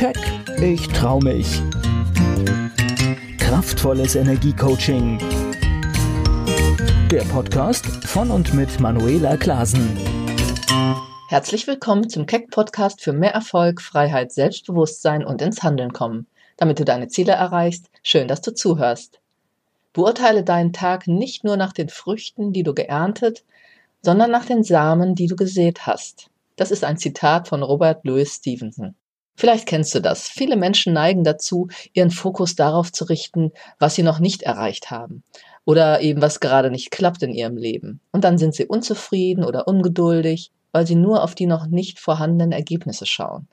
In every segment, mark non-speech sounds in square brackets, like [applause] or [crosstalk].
Keck, ich trau mich. Kraftvolles Energiecoaching. Der Podcast von und mit Manuela Klasen. Herzlich willkommen zum Keck Podcast für mehr Erfolg, Freiheit, Selbstbewusstsein und ins Handeln kommen. Damit du deine Ziele erreichst, schön, dass du zuhörst. Beurteile deinen Tag nicht nur nach den Früchten, die du geerntet, sondern nach den Samen, die du gesät hast. Das ist ein Zitat von Robert Louis Stevenson. Vielleicht kennst du das. Viele Menschen neigen dazu, ihren Fokus darauf zu richten, was sie noch nicht erreicht haben oder eben was gerade nicht klappt in ihrem Leben. Und dann sind sie unzufrieden oder ungeduldig, weil sie nur auf die noch nicht vorhandenen Ergebnisse schauen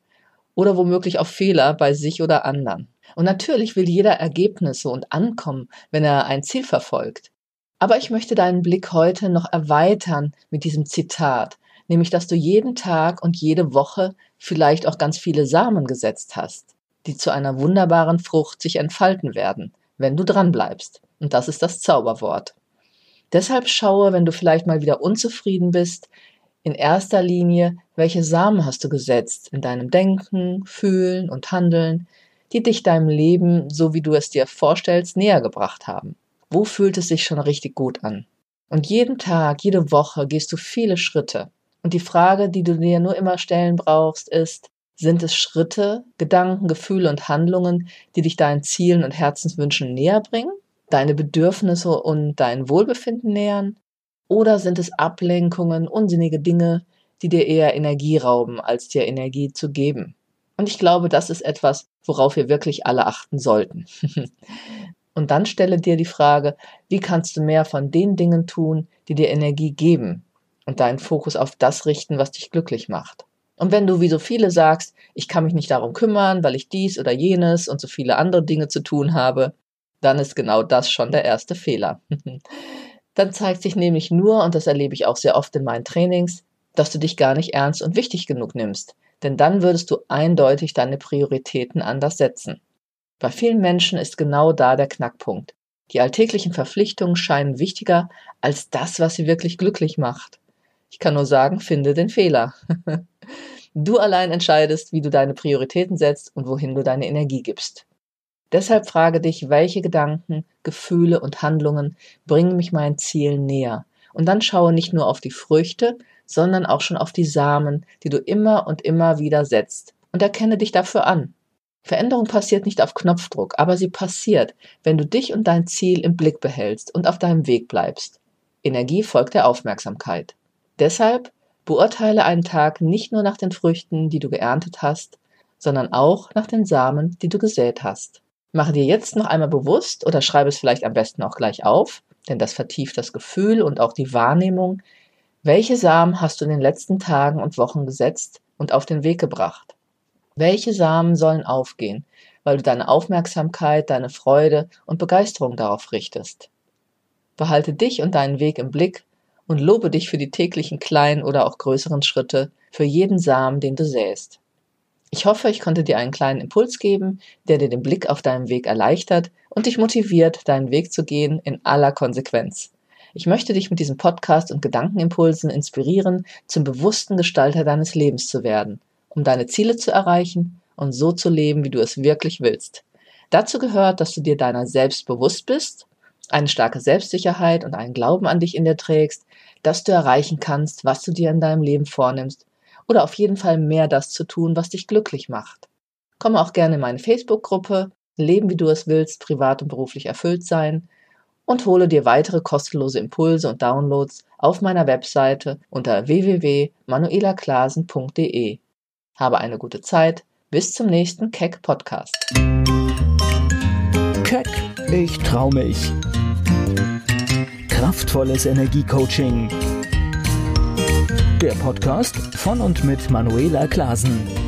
oder womöglich auf Fehler bei sich oder anderen. Und natürlich will jeder Ergebnisse und Ankommen, wenn er ein Ziel verfolgt. Aber ich möchte deinen Blick heute noch erweitern mit diesem Zitat, nämlich dass du jeden Tag und jede Woche vielleicht auch ganz viele Samen gesetzt hast, die zu einer wunderbaren Frucht sich entfalten werden, wenn du dran bleibst. Und das ist das Zauberwort. Deshalb schaue, wenn du vielleicht mal wieder unzufrieden bist, in erster Linie, welche Samen hast du gesetzt in deinem Denken, Fühlen und Handeln, die dich deinem Leben, so wie du es dir vorstellst, näher gebracht haben. Wo fühlt es sich schon richtig gut an? Und jeden Tag, jede Woche gehst du viele Schritte. Und die Frage, die du dir nur immer stellen brauchst, ist, sind es Schritte, Gedanken, Gefühle und Handlungen, die dich deinen Zielen und Herzenswünschen näher bringen, deine Bedürfnisse und dein Wohlbefinden nähern? Oder sind es Ablenkungen, unsinnige Dinge, die dir eher Energie rauben, als dir Energie zu geben? Und ich glaube, das ist etwas, worauf wir wirklich alle achten sollten. [laughs] und dann stelle dir die Frage, wie kannst du mehr von den Dingen tun, die dir Energie geben, und deinen Fokus auf das richten, was dich glücklich macht. Und wenn du wie so viele sagst, ich kann mich nicht darum kümmern, weil ich dies oder jenes und so viele andere Dinge zu tun habe, dann ist genau das schon der erste Fehler. [laughs] dann zeigt sich nämlich nur, und das erlebe ich auch sehr oft in meinen Trainings, dass du dich gar nicht ernst und wichtig genug nimmst. Denn dann würdest du eindeutig deine Prioritäten anders setzen. Bei vielen Menschen ist genau da der Knackpunkt. Die alltäglichen Verpflichtungen scheinen wichtiger als das, was sie wirklich glücklich macht. Ich kann nur sagen, finde den Fehler. [laughs] Du allein entscheidest, wie du deine Prioritäten setzt und wohin du deine Energie gibst. Deshalb frage dich, welche Gedanken, Gefühle und Handlungen bringen mich meinen Zielen näher. Und dann schaue nicht nur auf die Früchte, sondern auch schon auf die Samen, die du immer und immer wieder setzt. Und erkenne dich dafür an. Veränderung passiert nicht auf Knopfdruck, aber sie passiert, wenn du dich und dein Ziel im Blick behältst und auf deinem Weg bleibst. Energie folgt der Aufmerksamkeit. Deshalb beurteile einen Tag nicht nur nach den Früchten, die du geerntet hast, sondern auch nach den Samen, die du gesät hast. Mache dir jetzt noch einmal bewusst oder schreibe es vielleicht am besten auch gleich auf, denn das vertieft das Gefühl und auch die Wahrnehmung, welche Samen hast du in den letzten Tagen und Wochen gesetzt und auf den Weg gebracht? Welche Samen sollen aufgehen, weil du deine Aufmerksamkeit, deine Freude und Begeisterung darauf richtest? Behalte dich und deinen Weg im Blick und lobe dich für die täglichen kleinen oder auch größeren Schritte, für jeden Samen, den du säst. Ich hoffe, ich konnte dir einen kleinen Impuls geben, der dir den Blick auf deinem Weg erleichtert und dich motiviert, deinen Weg zu gehen in aller Konsequenz. Ich möchte dich mit diesem Podcast und Gedankenimpulsen inspirieren, zum bewussten Gestalter deines Lebens zu werden, um deine Ziele zu erreichen und so zu leben, wie du es wirklich willst. Dazu gehört, dass du dir deiner selbst bewusst bist eine starke Selbstsicherheit und einen Glauben an dich in dir trägst, dass du erreichen kannst, was du dir in deinem Leben vornimmst oder auf jeden Fall mehr das zu tun, was dich glücklich macht. Komme auch gerne in meine Facebook-Gruppe Leben wie du es willst, privat und beruflich erfüllt sein und hole dir weitere kostenlose Impulse und Downloads auf meiner Webseite unter www.manuelaklasen.de. Habe eine gute Zeit. Bis zum nächsten Keck Podcast. Keck, ich trau mich Kraftvolles Energiecoaching. Der Podcast von und mit Manuela Klasen.